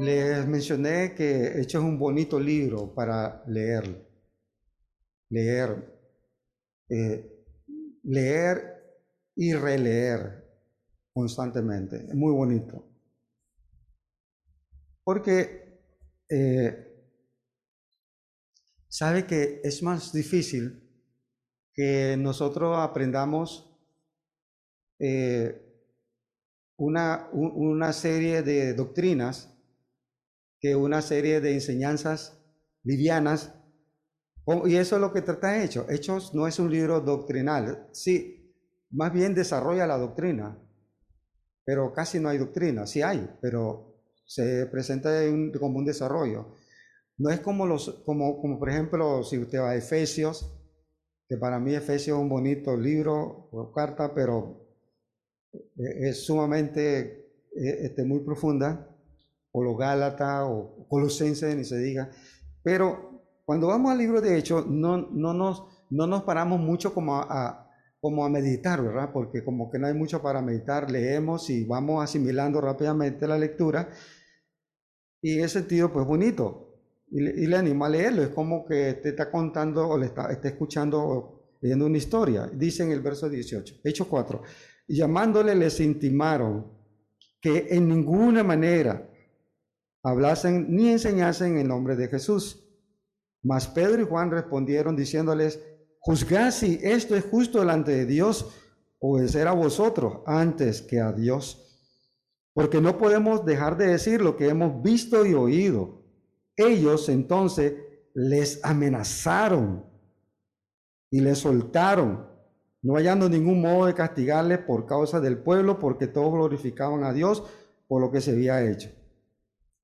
les mencioné que Hechos es un bonito libro para leer. Leer. Eh, leer y releer constantemente. Es muy bonito. Porque eh, sabe que es más difícil que nosotros aprendamos eh, una, una serie de doctrinas que una serie de enseñanzas livianas. Y eso es lo que trata Hechos. Hechos no es un libro doctrinal. Sí, más bien desarrolla la doctrina. Pero casi no hay doctrina. Sí hay, pero se presenta como un desarrollo. No es como los, como, como por ejemplo, si usted va a Efesios, que para mí Efesios es un bonito libro o carta, pero e, es sumamente e, este, muy profunda, o los Gálatas o Colosenses, ni se diga. Pero cuando vamos al libro de Hechos, no, no, nos, no nos paramos mucho como a, como a meditar, ¿verdad? Porque como que no hay mucho para meditar, leemos y vamos asimilando rápidamente la lectura. Y ese sentido, pues bonito y le, anima a leerlo. Es como que te está contando o le está, está escuchando o leyendo una historia. Dice en el verso 18, Hechos 4, y llamándole les intimaron que en ninguna manera hablasen ni enseñasen en nombre de Jesús. Mas Pedro y Juan respondieron diciéndoles, juzgad si esto es justo delante de Dios, obedecer a vosotros antes que a Dios. Porque no podemos dejar de decir lo que hemos visto y oído ellos entonces les amenazaron y les soltaron, no hallando ningún modo de castigarles por causa del pueblo, porque todos glorificaban a Dios por lo que se había hecho.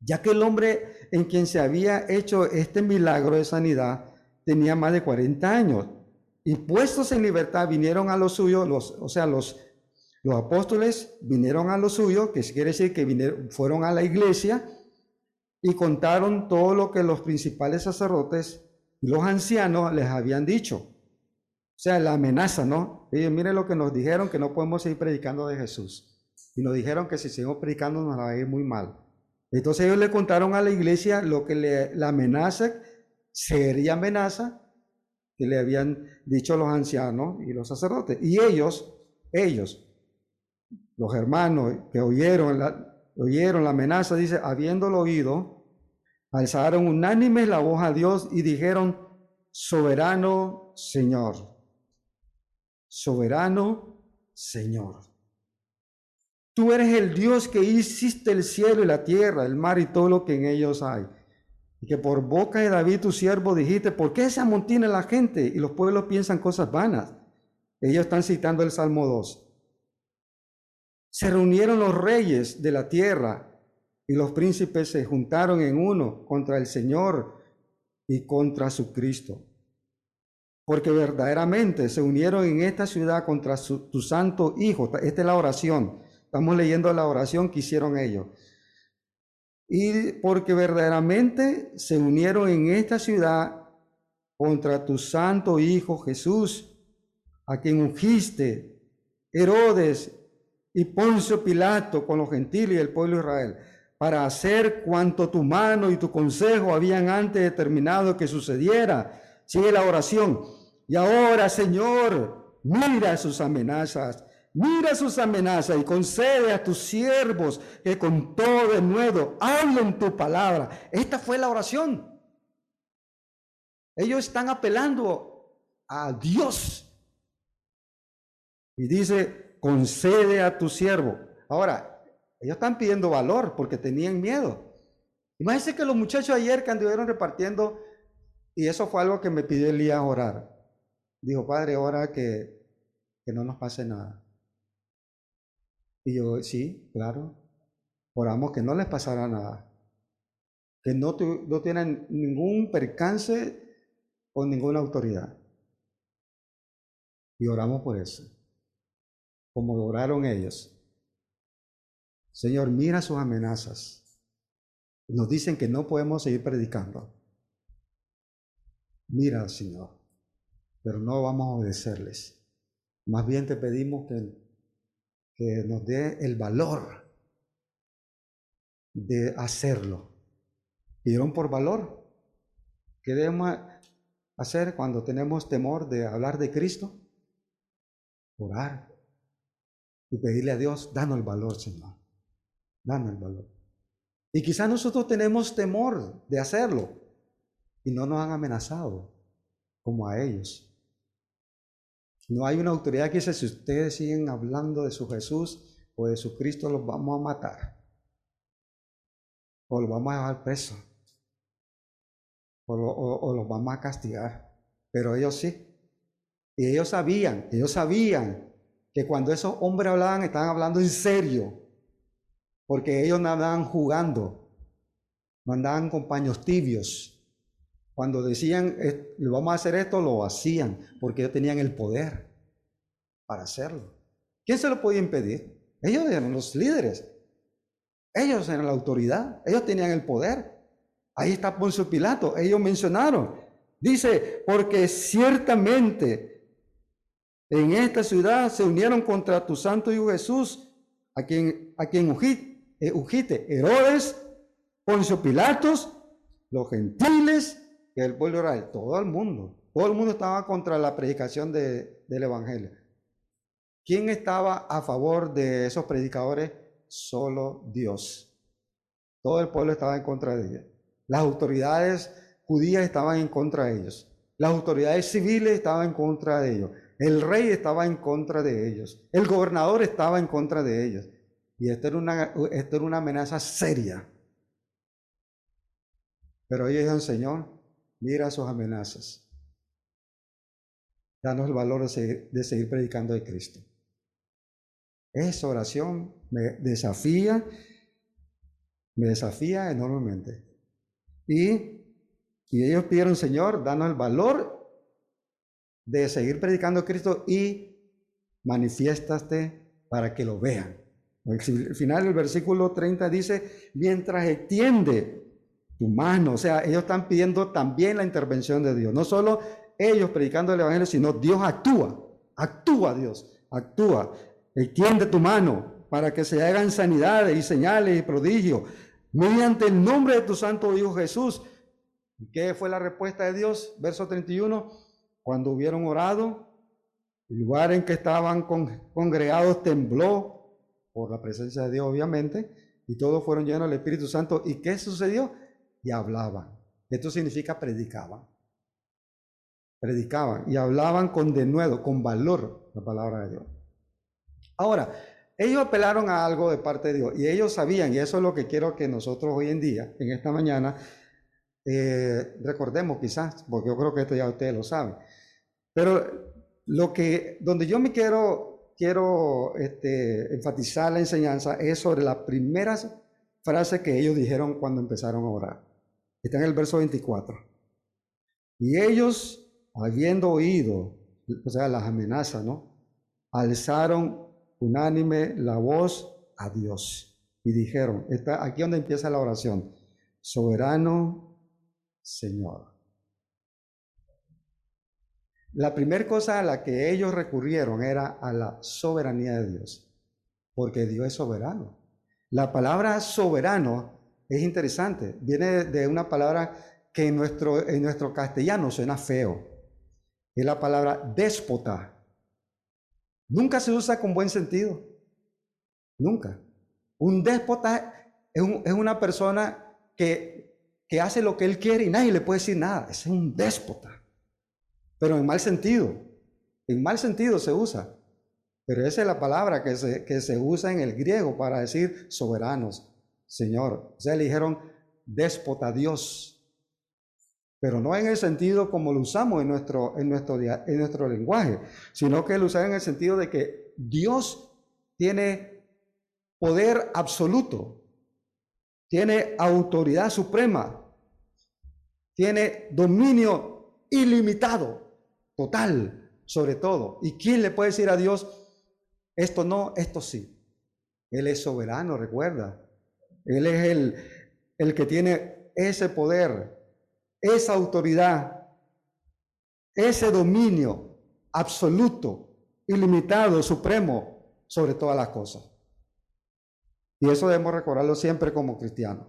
Ya que el hombre en quien se había hecho este milagro de sanidad tenía más de 40 años y puestos en libertad vinieron a lo suyo, los, o sea, los, los apóstoles vinieron a lo suyo, que quiere decir que vinieron, fueron a la iglesia y contaron todo lo que los principales sacerdotes y los ancianos les habían dicho. O sea, la amenaza, ¿no? Ellos miren lo que nos dijeron, que no podemos seguir predicando de Jesús. Y nos dijeron que si seguimos predicando nos va a ir muy mal. Entonces ellos le contaron a la iglesia lo que le, la amenaza, seria amenaza, que le habían dicho los ancianos y los sacerdotes. Y ellos, ellos, los hermanos que oyeron oyeron la amenaza, dice, habiéndolo oído, alzaron unánimes la voz a Dios y dijeron, soberano Señor, soberano Señor. Tú eres el Dios que hiciste el cielo y la tierra, el mar y todo lo que en ellos hay. Y que por boca de David tu siervo dijiste, ¿por qué se amontina la gente y los pueblos piensan cosas vanas? Ellos están citando el Salmo 2. Se reunieron los reyes de la tierra y los príncipes se juntaron en uno contra el Señor y contra su Cristo. Porque verdaderamente se unieron en esta ciudad contra tu santo Hijo. Esta es la oración. Estamos leyendo la oración que hicieron ellos. Y porque verdaderamente se unieron en esta ciudad contra tu santo Hijo Jesús, a quien ungiste, Herodes y Poncio Pilato con los gentiles y el pueblo de Israel para hacer cuanto tu mano y tu consejo habían antes determinado que sucediera. Sigue la oración. Y ahora, Señor, mira sus amenazas. Mira sus amenazas y concede a tus siervos que con todo de nuevo hablen tu palabra. Esta fue la oración. Ellos están apelando a Dios. Y dice, concede a tu siervo. Ahora, ellos están pidiendo valor porque tenían miedo. Imagínense que los muchachos ayer que anduvieron repartiendo, y eso fue algo que me pidió Elías orar. Dijo, Padre, ora que, que no nos pase nada. Y yo, sí, claro. Oramos que no les pasara nada. Que no, no tienen ningún percance con ninguna autoridad. Y oramos por eso. Como oraron ellos. Señor, mira sus amenazas. Nos dicen que no podemos seguir predicando. Mira, Señor, pero no vamos a obedecerles. Más bien te pedimos que, que nos dé el valor de hacerlo. Pidieron por valor. ¿Qué debemos hacer cuando tenemos temor de hablar de Cristo? Orar y pedirle a Dios, danos el valor, Señor. Danos el valor. Y quizás nosotros tenemos temor de hacerlo y no nos han amenazado como a ellos. No hay una autoridad que dice, si ustedes siguen hablando de su Jesús o de su Cristo, los vamos a matar. O los vamos a llevar preso. O, los vamos a castigar. Pero ellos sí. Y ellos sabían, ellos sabían que cuando esos hombres hablaban, estaban hablando en serio. Porque ellos no andaban jugando. No andaban con tibios. Cuando decían, vamos a hacer esto, lo hacían, porque ellos tenían el poder para hacerlo. ¿Quién se lo podía impedir? Ellos eran los líderes. Ellos eran la autoridad. Ellos tenían el poder. Ahí está Poncio Pilato. Ellos mencionaron. Dice, porque ciertamente en esta ciudad se unieron contra tu santo hijo Jesús, a quien, a quien eh, ujite Herodes, Poncio Pilatos, los gentiles, que el pueblo Israel, todo el mundo, todo el mundo estaba contra la predicación del Evangelio. ¿Quién estaba a favor de esos predicadores? Solo Dios. Todo el pueblo estaba en contra de ellos. Las autoridades judías estaban en contra de ellos. Las autoridades civiles estaban en contra de ellos. El rey estaba en contra de ellos. El gobernador estaba en contra de ellos. Y esto era una, esto era una amenaza seria. Pero ellos dijeron, Señor, Mira sus amenazas. Danos el valor de seguir, predicando de Cristo. Esa oración me desafía, me desafía enormemente. Y, y ellos pidieron, Señor, danos el valor de seguir predicando a Cristo y manifiéstate para que lo vean. Al final del versículo 30 dice, mientras extiende tu mano. O sea, ellos están pidiendo también la intervención de Dios. No solo ellos predicando el Evangelio, sino Dios actúa. Actúa Dios, actúa. Extiende tu mano para que se hagan sanidades y señales y prodigios mediante el nombre de tu santo Hijo Jesús. ¿Qué fue la respuesta de Dios? Verso 31. Cuando hubieron orado, el lugar en que estaban congregados tembló por la presencia de Dios, obviamente, y todos fueron llenos del Espíritu Santo. ¿Y qué sucedió? Y hablaban. Esto significa predicaban. Predicaban y hablaban con denuedo, con valor la palabra de Dios. Ahora, ellos apelaron a algo de parte de Dios y ellos sabían, y eso es lo que quiero que nosotros hoy en día, en esta mañana, eh, recordemos quizás, porque yo creo que esto ya ustedes lo saben. Pero lo que, donde yo me quiero, quiero este, enfatizar la enseñanza es sobre las primeras frases que ellos dijeron cuando empezaron a orar. Está en el verso 24. Y ellos, habiendo oído, o sea, las amenazas, ¿no? Alzaron unánime la voz a Dios y dijeron, está aquí donde empieza la oración, soberano Señor. La primera cosa a la que ellos recurrieron era a la soberanía de Dios, porque Dios es soberano. La palabra soberano es interesante. Viene de una palabra que en nuestro, en nuestro castellano suena feo. Es la palabra déspota. Nunca se usa con buen sentido. Nunca. Un déspota es, una persona que, que, hace lo que él quiere y nadie le puede decir nada. es un déspota. Pero en mal sentido. En mal sentido se usa. Pero esa es la palabra que se, que se usa en el griego para decir soberanos, Señor. O sea, le dijeron déspota Dios. Pero no en el sentido como lo usamos en nuestro, en nuestro, en nuestro lenguaje, sino que lo usaron en el sentido de que Dios tiene poder absoluto, tiene autoridad suprema, tiene dominio ilimitado, total, sobre todo. ¿Y quién le puede decir a Dios, esto no, esto sí? Él es soberano, recuerda. Él es el, el que tiene ese poder, esa autoridad, ese dominio absoluto, ilimitado, supremo sobre todas las cosas. Y eso debemos recordarlo siempre como cristianos.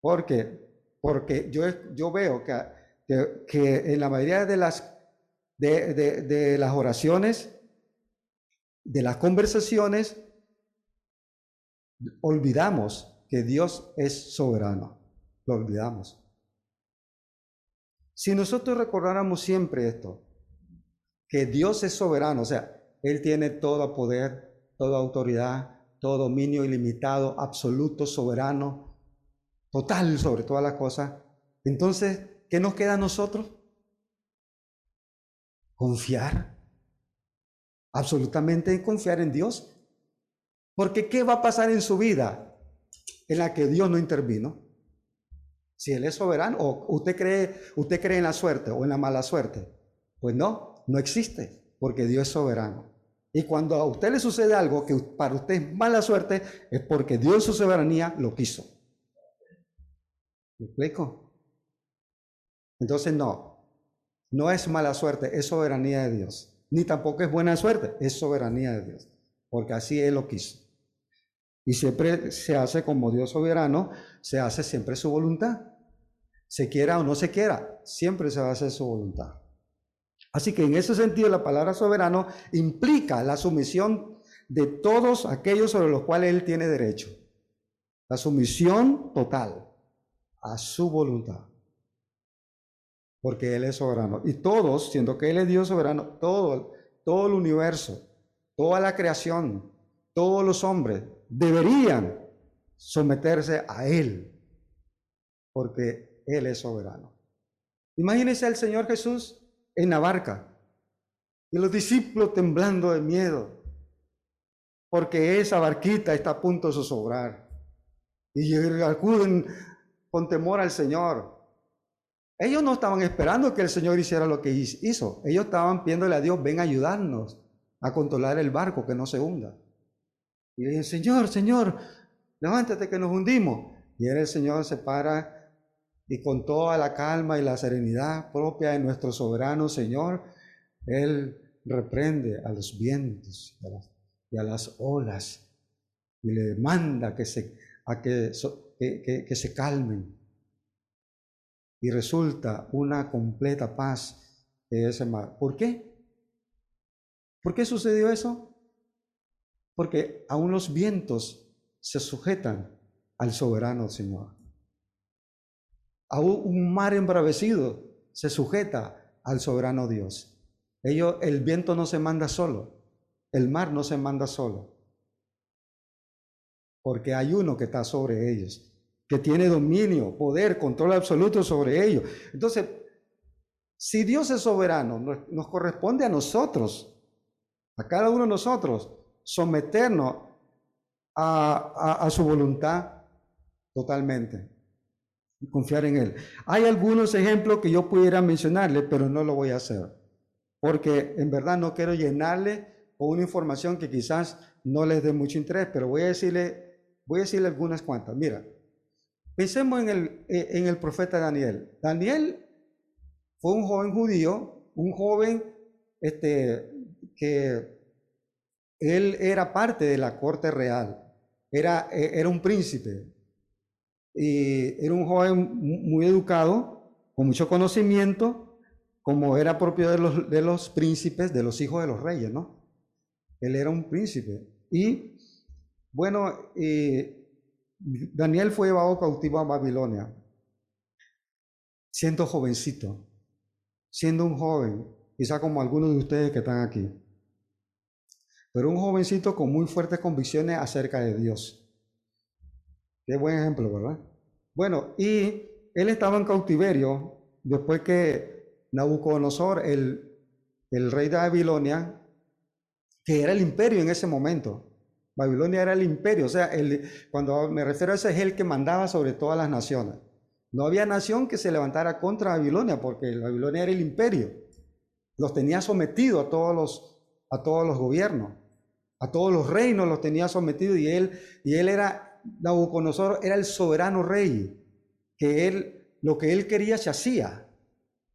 ¿Por qué? Porque yo, yo veo que, que, en la mayoría de las, de, de las oraciones, de las conversaciones, olvidamos que Dios es soberano. Lo olvidamos. Si nosotros recordáramos siempre esto, que Dios es soberano, o sea, Él tiene todo poder, toda autoridad, todo dominio ilimitado, absoluto, soberano, total sobre todas las cosas, entonces, ¿qué nos queda a nosotros? Confiar. Absolutamente confiar en Dios. Porque ¿qué va a pasar en su vida en la que Dios no intervino? Si Él es soberano, o usted cree, usted cree en la suerte o en la mala suerte. Pues no, no existe, porque Dios es soberano. Y cuando a usted le sucede algo que para usted es mala suerte, es porque Dios en su soberanía lo quiso. ¿Me explico? Entonces no, no es mala suerte, es soberanía de Dios. Ni tampoco es buena suerte, es soberanía de Dios, porque así Él lo quiso. Y siempre se hace como Dios soberano, se hace siempre su voluntad. Se quiera o no se quiera, siempre se hacer su voluntad. Así que en ese sentido la palabra soberano implica la sumisión de todos aquellos sobre los cuales Él tiene derecho. La sumisión total a su voluntad. Porque Él es soberano. Y todos, siendo que Él es Dios soberano, todo, todo el universo, toda la creación, todos los hombres deberían someterse a Él, porque Él es soberano. Imagínense al Señor Jesús en la barca y los discípulos temblando de miedo, porque esa barquita está a punto de zozobrar. Y acuden con temor al Señor. Ellos no estaban esperando que el Señor hiciera lo que hizo. Ellos estaban pidiéndole a Dios, ven a ayudarnos a controlar el barco que no se hunda. Y le dije, Señor, Señor, levántate que nos hundimos. Y el Señor se para y con toda la calma y la serenidad propia de nuestro soberano Señor, Él reprende a los vientos y a las, olas y le manda que se, a que, se calmen. Y resulta una completa paz de ese mar. ¿Por qué? ¿Por qué sucedió eso? Porque aún los vientos se sujetan al soberano Señor. Aún un mar embravecido se sujeta al soberano Dios. El viento no se manda solo, el mar no se manda solo, porque hay uno que está sobre ellos, que tiene dominio, poder, control absoluto sobre ellos. Entonces, si Dios es soberano, nos corresponde a nosotros, a cada uno de nosotros, someternos a, su voluntad totalmente y confiar en Él. Hay algunos ejemplos que yo pudiera mencionarle, pero no lo voy a hacer, porque en verdad no quiero llenarle con una información que quizás no les dé mucho interés, pero voy a decirle, voy a decirle algunas cuantas. Mira, pensemos en el, en el profeta Daniel. Daniel fue un joven judío, un joven este, que él era parte de la corte real, era, e, era un príncipe y era un joven muy educado, con mucho conocimiento, como era propio de los, de los príncipes, de los hijos de los reyes, ¿no? Él era un príncipe. Y bueno, Daniel fue llevado cautivo a Babilonia, siendo jovencito, siendo un joven, quizá como algunos de ustedes que están aquí pero un jovencito con muy fuertes convicciones acerca de Dios. Qué buen ejemplo, ¿verdad? Bueno, y él estaba en cautiverio después que Nabucodonosor, el, rey de Babilonia, que era el imperio en ese momento, Babilonia era el imperio, o sea, cuando me refiero a ese es el que mandaba sobre todas las naciones. No había nación que se levantara contra Babilonia, porque Babilonia era el imperio. Los tenía sometidos a todos los, a todos los gobiernos a todos los reinos los tenía sometidos y él, y él era, Nabucodonosor era el soberano rey, que él, lo que él quería se hacía.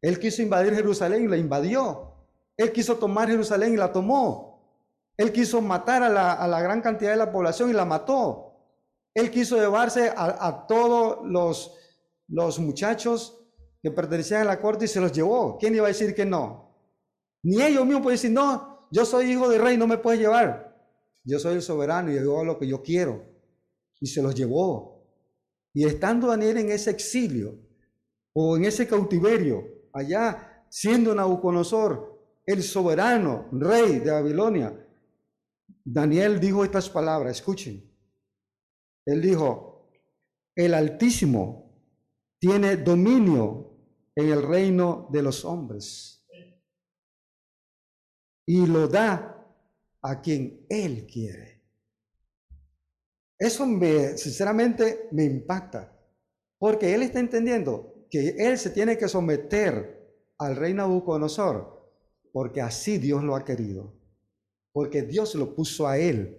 Él quiso invadir Jerusalén y la invadió. Él quiso tomar Jerusalén y la tomó. Él quiso matar a la, a la gran cantidad de la población y la mató. Él quiso llevarse a, todos los, los muchachos que pertenecían a la corte y se los llevó. ¿Quién iba a decir que no? Ni ellos mismos pueden decir, no, yo soy hijo de rey, no me puedes llevar. Yo soy el soberano y yo hago lo que yo quiero. Y se los llevó. Y estando Daniel en ese exilio o en ese cautiverio, allá siendo Nabucodonosor el soberano rey de Babilonia, Daniel dijo estas palabras, escuchen. Él dijo, el Altísimo tiene dominio en el reino de los hombres y lo da a quien Él quiere. Eso me, sinceramente me impacta, porque Él está entendiendo que Él se tiene que someter al rey Nabucodonosor, porque así Dios lo ha querido, porque Dios lo puso a Él,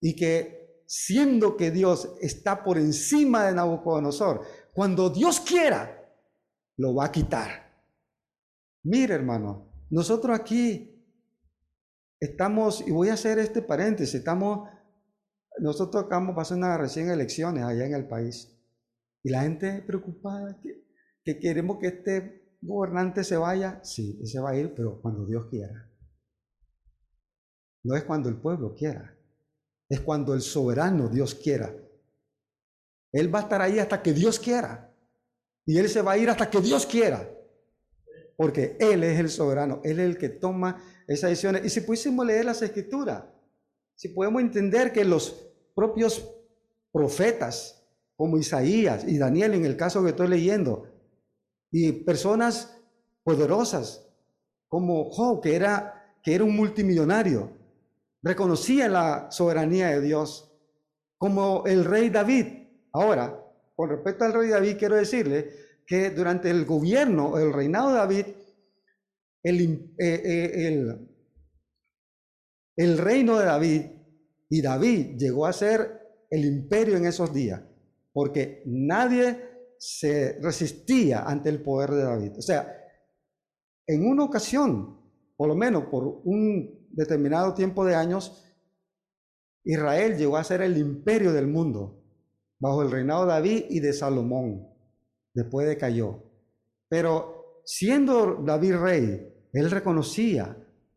y que siendo que Dios está por encima de Nabucodonosor, cuando Dios quiera, lo va a quitar. Mire, hermano, nosotros aquí Estamos, y voy a hacer este paréntesis, estamos, nosotros acabamos pasando una recién elecciones allá en el país. Y la gente preocupada que, que queremos que este gobernante se vaya. Sí, se va a ir, pero cuando Dios quiera. No es cuando el pueblo quiera, es cuando el soberano Dios quiera. Él va a estar ahí hasta que Dios quiera. Y Él se va a ir hasta que Dios quiera. Porque Él es el soberano, Él es el que toma esas decisiones. Y si pudiésemos leer las escrituras, si podemos entender que los propios profetas, como Isaías y Daniel en el caso que estoy leyendo, y personas poderosas como Job, que era, que era un multimillonario, reconocían la soberanía de Dios, como el rey David. Ahora, con respecto al rey David, quiero decirle que durante el gobierno, el reinado de David, eh, eh, el, el, reino de David y David llegó a ser el imperio en esos días, porque nadie se resistía ante el poder de David. O sea, en una ocasión, por lo menos por un determinado tiempo de años, Israel llegó a ser el imperio del mundo bajo el reinado de David y de Salomón. Después de cayó. Pero siendo David rey, él reconocía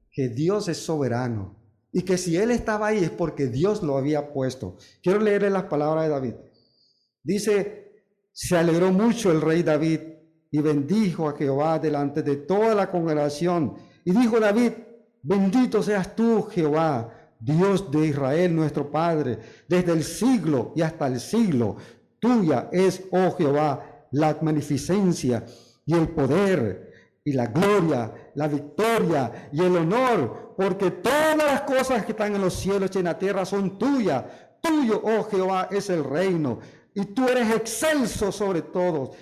que Dios es soberano y que si él estaba ahí es porque Dios lo había puesto. Quiero leerle las palabras de David. Dice, se alegró mucho el rey David y bendijo a Jehová delante de toda la congregación. Y dijo David, bendito seas tú, Jehová, Dios de Israel, nuestro Padre, desde el siglo y hasta el siglo. Tuya es, oh Jehová, la magnificencia y el poder y la gloria, la victoria y el honor, porque todas las cosas que están en los cielos y en la tierra son tuyas. Tuyo, oh Jehová, es el reino, y tú eres excelso sobre todos.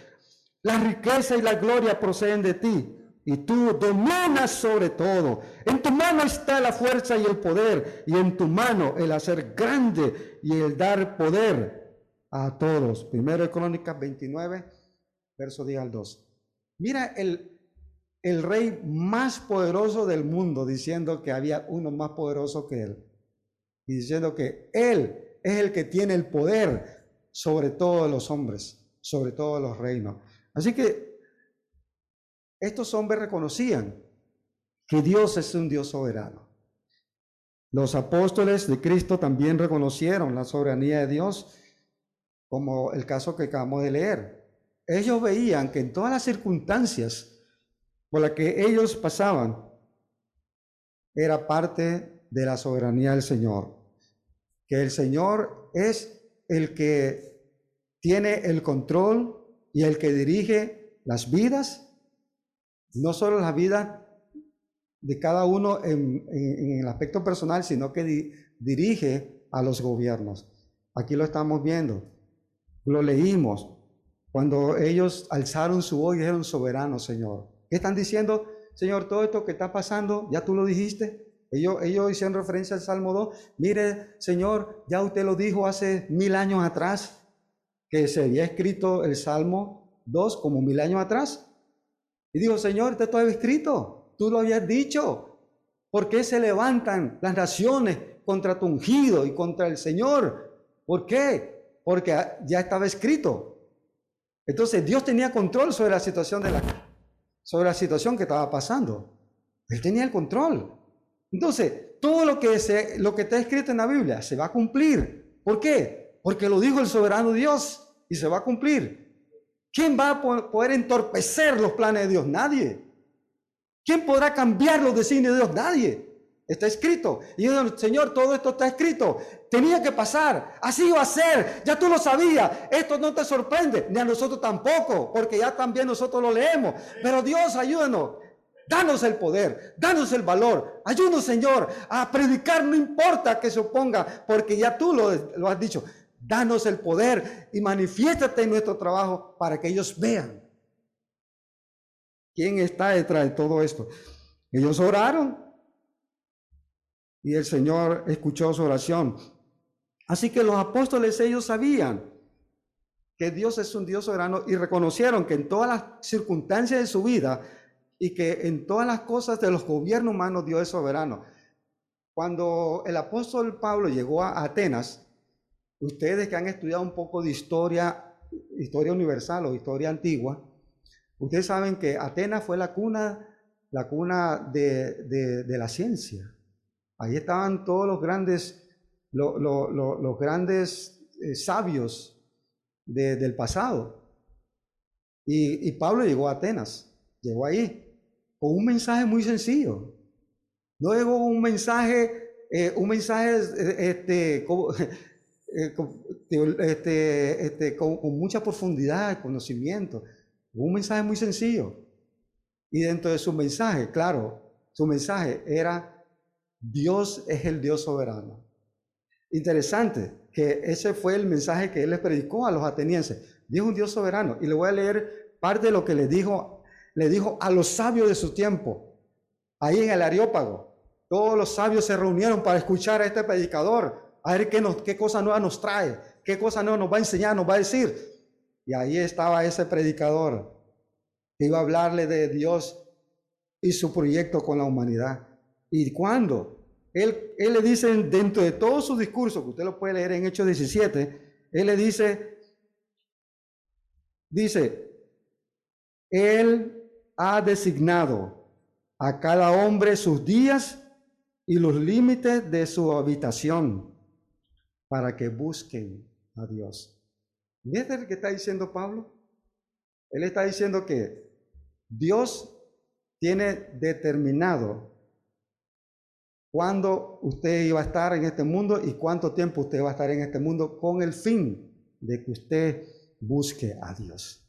La riqueza y la gloria proceden de ti, y tú dominas sobre todo. En tu mano está la fuerza y el poder, y en tu mano el hacer grande y el dar poder a todos. Primero de Crónicas 29, verso 10 al 2. Mira el el rey más poderoso del mundo, diciendo que había uno más poderoso que él. Y diciendo que él es el que tiene el poder sobre todos los hombres, sobre todos los reinos. Así que estos hombres reconocían que Dios es un Dios soberano. Los apóstoles de Cristo también reconocieron la soberanía de Dios, como el caso que acabamos de leer. Ellos veían que en todas las circunstancias por la que ellos pasaban era parte de la soberanía del Señor. Que el Señor es el que tiene el control y el que dirige las vidas, no solo las vidas de cada uno en, el aspecto personal, sino que dirige a los gobiernos. Aquí lo estamos viendo, lo leímos, cuando ellos alzaron su voz y dijeron, soberano Señor. ¿Qué están diciendo? Señor, todo esto que está pasando, ya tú lo dijiste. Ellos, ellos hicieron referencia al Salmo 2. Mire, Señor, ya usted lo dijo hace mil años atrás, que se había escrito el Salmo 2 como mil años atrás. Y dijo, Señor, usted todo escrito, tú lo habías dicho. ¿Por qué se levantan las naciones contra tu ungido y contra el Señor? ¿Por qué? Porque ya estaba escrito. Entonces Dios tenía control sobre la situación de la sobre la situación que estaba pasando. Él tenía el control. Entonces, todo lo que, se, lo que está escrito en la Biblia se va a cumplir. ¿Por qué? Porque lo dijo el soberano Dios y se va a cumplir. ¿Quién va a poder entorpecer los planes de Dios? Nadie. ¿Quién podrá cambiar los designios de Dios? Nadie. Está escrito. Y yo, Señor, todo esto está escrito. Tenía que pasar. Así iba a ser. Ya tú lo sabías. Esto no te sorprende. Ni a nosotros tampoco. Porque ya también nosotros lo leemos. Pero Dios, ayúdanos. Danos el poder, danos el valor. Ayúdanos, Señor, a predicar, no importa que se oponga, porque ya tú lo, lo has dicho. Danos el poder y manifiéstate en nuestro trabajo para que ellos vean quién está detrás de todo esto. Ellos oraron y el Señor escuchó su oración. Así que los apóstoles ellos sabían que Dios es un Dios soberano y reconocieron que en todas las circunstancias de su vida y que en todas las cosas de los gobiernos humanos Dios es soberano. Cuando el apóstol Pablo llegó a Atenas, ustedes que han estudiado un poco de historia, historia universal o historia antigua, ustedes saben que Atenas fue la cuna, la cuna de, la ciencia. Ahí estaban todos los grandes, los grandes eh, sabios del pasado. Y, Pablo llegó a Atenas, llegó ahí con un mensaje muy sencillo. No llegó un mensaje, eh, un mensaje este, eh, este, este, con, mucha profundidad, conocimiento. Un mensaje muy sencillo. Y dentro de su mensaje, claro, su mensaje era Dios es el Dios soberano. Interesante que ese fue el mensaje que él les predicó a los atenienses. Dios es un Dios soberano. Y le voy a leer parte de lo que le dijo le dijo a los sabios de su tiempo, ahí en el Areópago. Todos los sabios se reunieron para escuchar a este predicador, a ver qué, nos, qué cosa nueva nos trae, qué cosa nueva nos va a enseñar, nos va a decir. Y ahí estaba ese predicador que iba a hablarle de Dios y su proyecto con la humanidad. Y cuando él, él le dice dentro de todo su discurso, que usted lo puede leer en Hechos 17, él le dice, dice, él ha designado a cada hombre sus días y los límites de su habitación para que busquen a Dios. ¿Ves lo que está diciendo Pablo? Él está diciendo que Dios tiene determinado cuándo usted iba a estar en este mundo y cuánto tiempo usted va a estar en este mundo con el fin de que usted busque a Dios.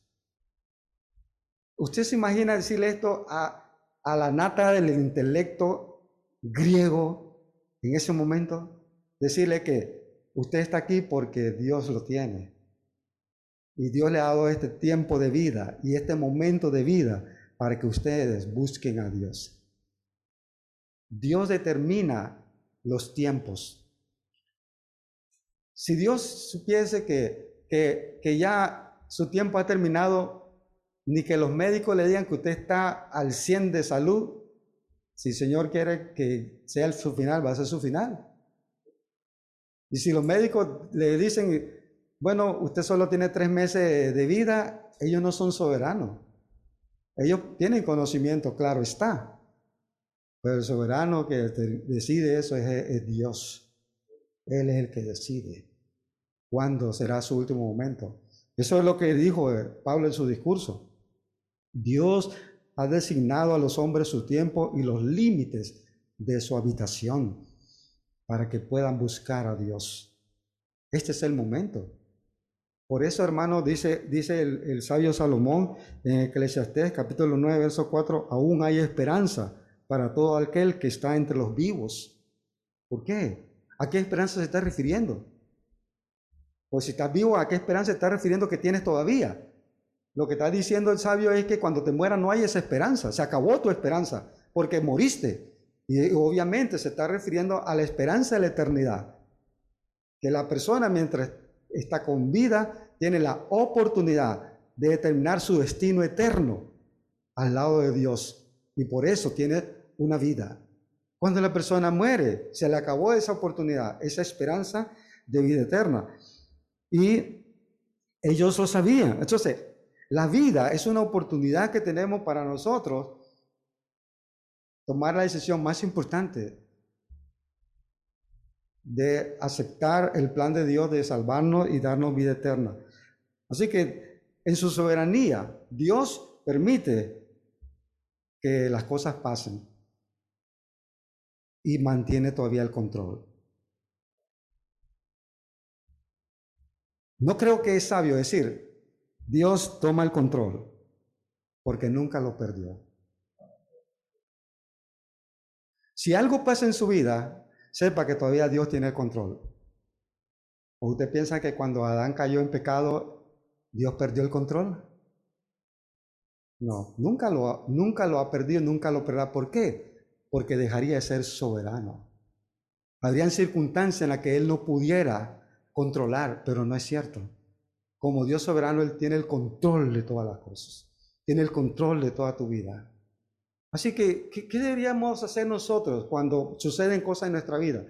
¿Usted se imagina decirle esto a, la nata del intelecto griego en ese momento? Decirle que usted está aquí porque Dios lo tiene. Y Dios le ha dado este tiempo de vida y este momento de vida para que ustedes busquen a Dios. Dios determina los tiempos. Si Dios supiese que, que, ya su tiempo ha terminado, ni que los médicos le digan que usted está al 100 de salud. Si el Señor quiere que sea su final, va a ser su final. Y si los médicos le dicen, bueno, usted solo tiene tres meses de vida, ellos no son soberanos. Ellos tienen conocimiento, claro está. Pero el soberano que decide eso es, Dios. Él es el que decide cuándo será su último momento. Eso es lo que dijo Pablo en su discurso. Dios ha designado a los hombres su tiempo y los límites de su habitación para que puedan buscar a Dios. Este es el momento. Por eso, hermano, dice, dice el, sabio Salomón en Eclesiastés capítulo 9, verso 4, aún hay esperanza para todo aquel que está entre los vivos. ¿Por qué? ¿A qué esperanza se está refiriendo? Pues si estás vivo, ¿a qué esperanza se está refiriendo que tienes todavía? Lo que está diciendo el sabio es que cuando te mueras no hay esa esperanza, se acabó tu esperanza, porque moriste. Y obviamente se está refiriendo a la esperanza de la eternidad. Que la persona mientras está con vida tiene la oportunidad de determinar su destino eterno al lado de Dios. Y por eso tiene una vida. Cuando la persona muere, se le acabó esa oportunidad, esa esperanza de vida eterna. Y ellos lo sabían. Entonces, la vida es una oportunidad que tenemos para nosotros tomar la decisión más importante de aceptar el plan de Dios de salvarnos y darnos vida eterna. Así que en su soberanía, Dios permite que las cosas pasen y mantiene todavía el control. No creo que es sabio decir, Dios toma el control, porque nunca lo perdió. Si algo pasa en su vida, sepa que todavía Dios tiene el control. ¿O usted piensa que cuando Adán cayó en pecado, Dios perdió el control? No, nunca lo, nunca lo ha perdido, nunca lo perderá. ¿Por qué? Porque dejaría de ser soberano. Habrían circunstancias en las que Él no pudiera controlar, pero no es cierto. Como Dios soberano, Él tiene el control de todas las cosas. Tiene el control de toda tu vida. Así que, ¿qué, deberíamos hacer nosotros cuando suceden cosas en nuestra vida?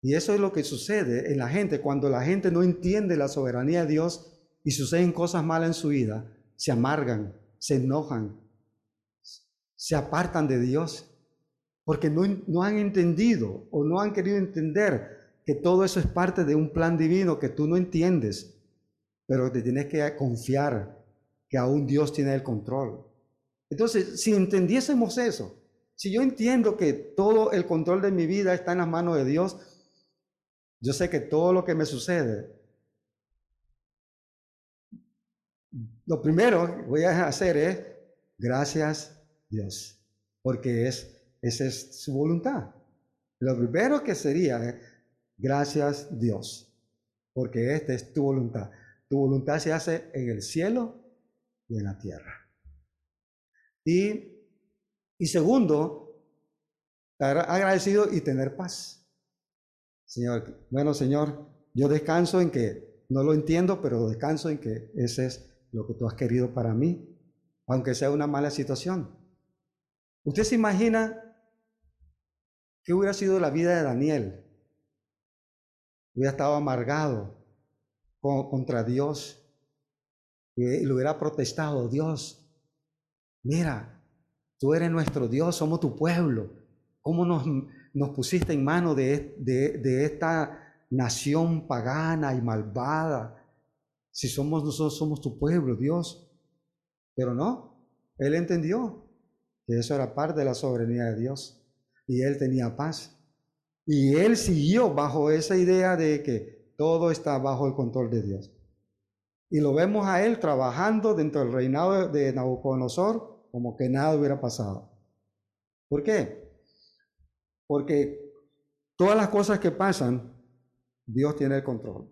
Y eso es lo que sucede en la gente. Cuando la gente no entiende la soberanía de Dios y suceden cosas malas en su vida, se amargan, se enojan, se apartan de Dios, porque no, han entendido o no han querido entender que todo eso es parte de un plan divino que tú no entiendes, pero te tienes que confiar que aún Dios tiene el control. Entonces, si entendiésemos eso, si yo entiendo que todo el control de mi vida está en las manos de Dios, yo sé que todo lo que me sucede, lo primero que voy a hacer es, gracias Dios, porque es, esa es su voluntad. Lo primero que sería, Gracias Dios, porque esta es tu voluntad. Tu voluntad se hace en el cielo y en la tierra. Y, y segundo, estar agradecido y tener paz. Señor, bueno Señor, yo descanso en que no lo entiendo, pero descanso en que ese es lo que tú has querido para mí, aunque sea una mala situación. ¿Usted se imagina qué hubiera sido la vida de Daniel hubiera estado amargado contra Dios y le hubiera protestado, Dios, mira, tú eres nuestro Dios, somos tu pueblo. ¿Cómo nos, pusiste en manos de, de, esta nación pagana y malvada? Si somos nosotros, somos tu pueblo, Dios. Pero no, él entendió que eso era parte de la soberanía de Dios y él tenía paz. Y él siguió bajo esa idea de que todo está bajo el control de Dios. Y lo vemos a él trabajando dentro del reinado de Nabucodonosor como que nada hubiera pasado. ¿Por qué? Porque todas las cosas que pasan, Dios tiene el control.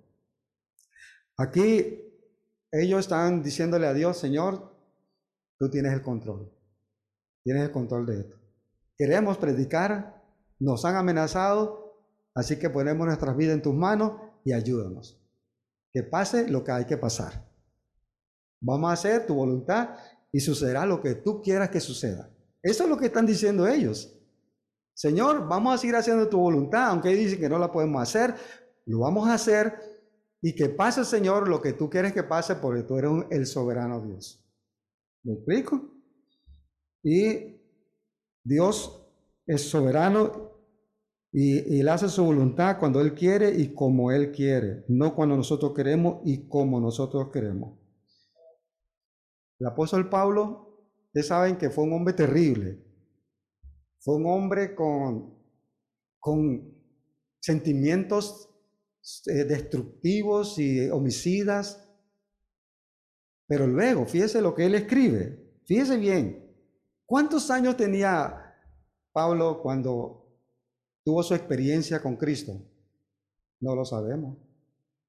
Aquí ellos están diciéndole a Dios, Señor, tú tienes el control. Tienes el control de esto. Queremos predicar nos han amenazado, así que ponemos nuestras vidas en tus manos y ayúdanos. Que pase lo que hay que pasar. Vamos a hacer tu voluntad y sucederá lo que tú quieras que suceda. Eso es lo que están diciendo ellos. Señor, vamos a seguir haciendo tu voluntad, aunque dicen que no la podemos hacer, lo vamos a hacer y que pase, Señor, lo que tú quieres que pase porque tú eres el soberano Dios. ¿Me explico? Y Dios es soberano y, Él hace su voluntad cuando Él quiere y como Él quiere, no cuando nosotros queremos y como nosotros queremos. El apóstol Pablo, ustedes saben que fue un hombre terrible. Fue un hombre con, con sentimientos eh, destructivos y homicidas. Pero luego, fíjese lo que él escribe. Fíjese bien. ¿Cuántos años tenía Pablo cuando tuvo su experiencia con Cristo? No lo sabemos.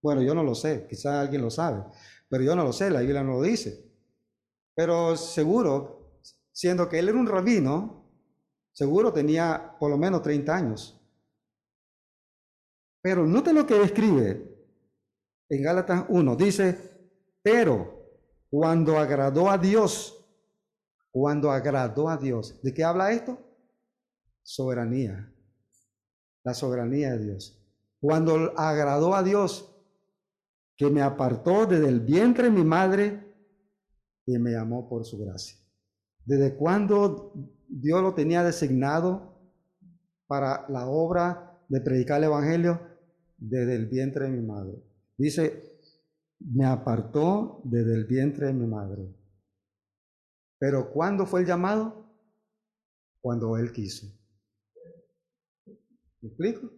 Bueno, yo no lo sé, quizás alguien lo sabe, pero yo no lo sé, la Biblia no lo dice. Pero seguro, siendo que él era un rabino, seguro tenía por lo menos 30 años. Pero note lo que describe en Gálatas 1, dice, pero cuando agradó a Dios, cuando agradó a Dios, ¿de qué habla esto? Soberanía la soberanía de Dios. cuando agradó a Dios, que me apartó desde el vientre de mi madre y me llamó por su gracia. ¿Desde cuando Dios lo tenía designado para la obra de predicar el Evangelio? Desde el vientre de mi madre. Dice, me apartó desde el vientre de mi madre. Pero ¿cuándo fue el llamado? Cuando Él quiso. ¿Me explico?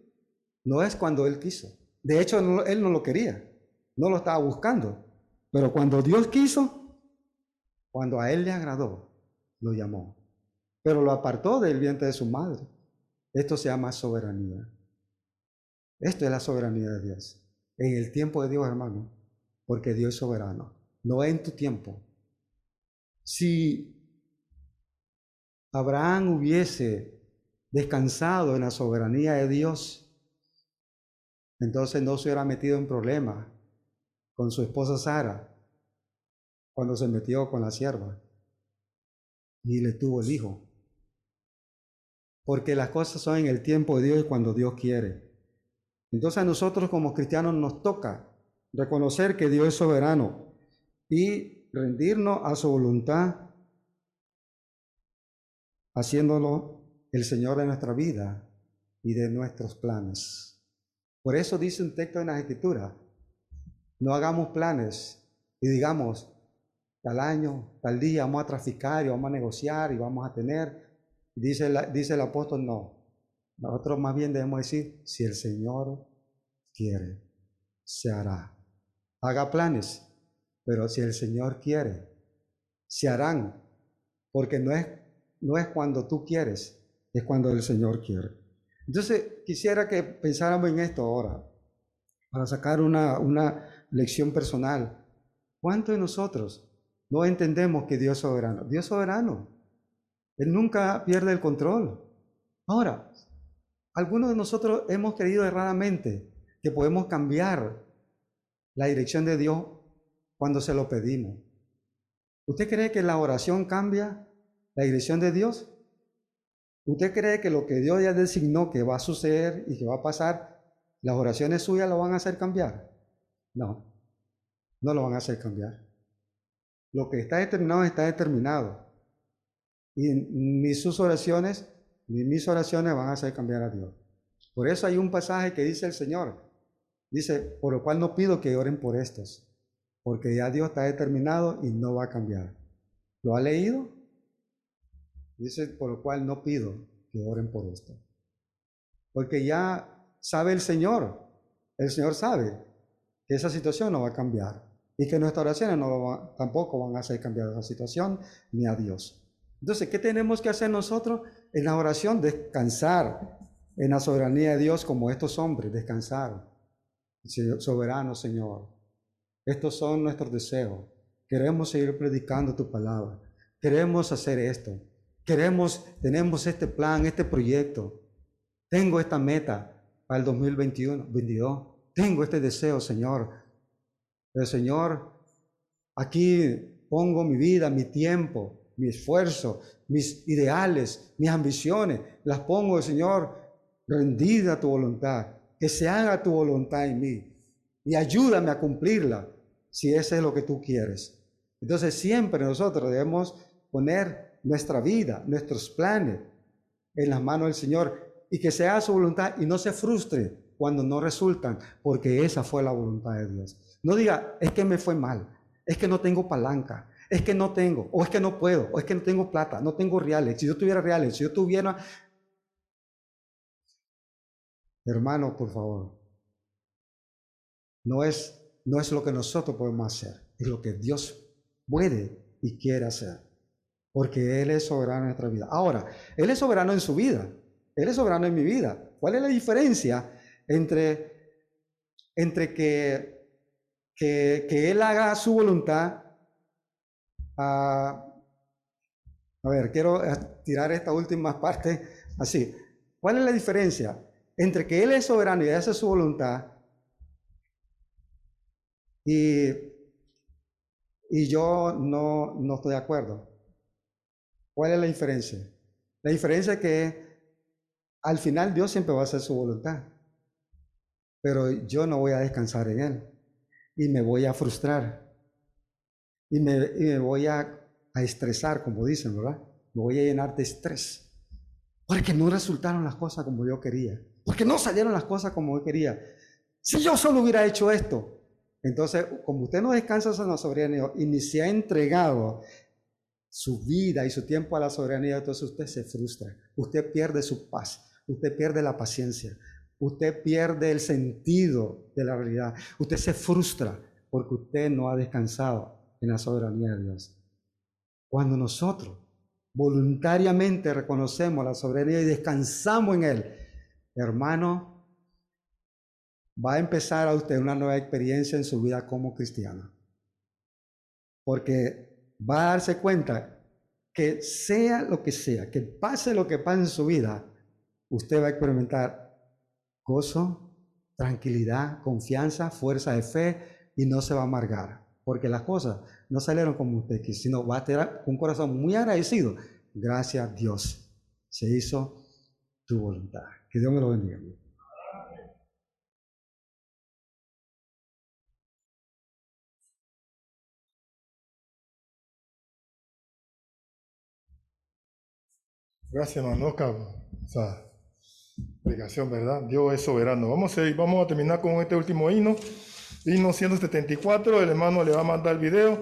No es cuando Él quiso. De hecho, Él no lo quería. No lo estaba buscando. Pero cuando Dios quiso, cuando a Él le agradó, lo llamó. Pero lo apartó del vientre de su madre. Esto se llama soberanía. Esto es la soberanía de Dios. En el tiempo de Dios, hermano. Porque Dios es soberano. No en tu tiempo. Si Abraham hubiese descansado en la soberanía de Dios, entonces no se hubiera metido en problemas con su esposa Sara cuando se metió con la sierva y le tuvo el hijo. Porque las cosas son en el tiempo de Dios y cuando Dios quiere. Entonces a nosotros como cristianos nos toca reconocer que Dios es soberano y rendirnos a su voluntad, haciéndolo el Señor de nuestra vida y de nuestros planes. Por eso dice un texto en la Escritura, no hagamos planes y digamos, tal año, tal día vamos a traficar y vamos a negociar y vamos a tener. Dice, dice el apóstol, no. Nosotros más bien debemos decir, si el Señor quiere, se hará. Haga planes, pero si el Señor quiere, se harán. Porque no es, no es cuando tú quieres, es cuando el Señor quiere. Entonces, quisiera que pensáramos en esto ahora, para sacar una, una lección personal. ¿Cuántos de nosotros no entendemos que Dios es soberano? Dios es soberano. Él nunca pierde el control. Ahora, algunos de nosotros hemos creído erradamente que podemos cambiar la dirección de Dios cuando se lo pedimos. ¿Usted cree que la oración cambia la dirección de Dios? ¿Usted cree que lo que Dios ya designó que va a suceder y que va a pasar, las oraciones suyas lo van a hacer cambiar? No, no lo van a hacer cambiar. Lo que está determinado está determinado. Y ni sus oraciones, ni mis oraciones van a hacer cambiar a Dios. Por eso hay un pasaje que dice el Señor. Dice, por lo cual no pido que oren por estos, porque ya Dios está determinado y no va a cambiar. ¿Lo ha leído? Dice, por lo cual no pido que oren por esto. Porque ya sabe el Señor, el Señor sabe que esa situación no va a cambiar y que nuestras oraciones no tampoco van a hacer cambiar esa situación ni a Dios. Entonces, ¿qué tenemos que hacer nosotros en la oración? Descansar en la soberanía de Dios como estos hombres, descansar. Soberano Señor, estos son nuestros deseos. Queremos seguir predicando tu palabra. Queremos hacer esto. Queremos, tenemos este plan, este proyecto. Tengo esta meta para el 2021, 22. Tengo este deseo, Señor. Pero, Señor, aquí pongo mi vida, mi tiempo, mi esfuerzo, mis ideales, mis ambiciones. Las pongo, Señor, rendida a tu voluntad. Que se haga tu voluntad en mí. Y ayúdame a cumplirla si ese es lo que tú quieres. Entonces siempre nosotros debemos poner nuestra vida, nuestros planes en las manos del Señor y que sea su voluntad y no se frustre cuando no resultan, porque esa fue la voluntad de Dios. No diga, es que me fue mal, es que no tengo palanca, es que no tengo, o es que no puedo, o es que no tengo plata, no tengo reales. Si yo tuviera reales, si yo tuviera... Hermano, por favor, no es, no es lo que nosotros podemos hacer, es lo que Dios puede y quiere hacer porque Él es soberano en nuestra vida. Ahora, Él es soberano en su vida, Él es soberano en mi vida. ¿Cuál es la diferencia entre, entre que, que, Él haga su voluntad? a ver, quiero tirar esta última parte así. ¿Cuál es la diferencia entre que Él es soberano y hace su voluntad y, y yo no, no estoy de acuerdo? ¿Cuál es la diferencia? La diferencia es que al final Dios siempre va a hacer su voluntad. pero yo no voy a descansar en Él y me voy a frustrar y me, voy a, a estresar, como dicen, ¿verdad? Me voy a llenar de estrés porque no resultaron las cosas como yo quería, porque no salieron las cosas como yo quería. Si yo solo hubiera hecho esto, entonces, como usted no descansa en la soberanía y ni se ha entregado su vida y su tiempo a la soberanía, entonces usted se frustra, usted pierde su paz, usted pierde la paciencia, usted pierde el sentido de la realidad. Usted se frustra porque usted no ha descansado en la soberanía de Dios. Cuando nosotros voluntariamente reconocemos la soberanía y descansamos en Él, hermano, va a empezar a usted una nueva experiencia en su vida como cristiano. Porque va a darse cuenta que sea lo que sea, que pase lo que pase en su vida, usted va a experimentar gozo, tranquilidad, confianza, fuerza de fe y no se va a amargar, porque las cosas no salieron como usted quiso, sino va a tener un corazón muy agradecido. Gracias a Dios, se hizo tu voluntad. Que Dios me lo bendiga. Gracias, hermano Explicación, ¿verdad? Dios es soberano. Vamos a, vamos a terminar con este último himno. Himno 174, el hermano le va a mandar el video.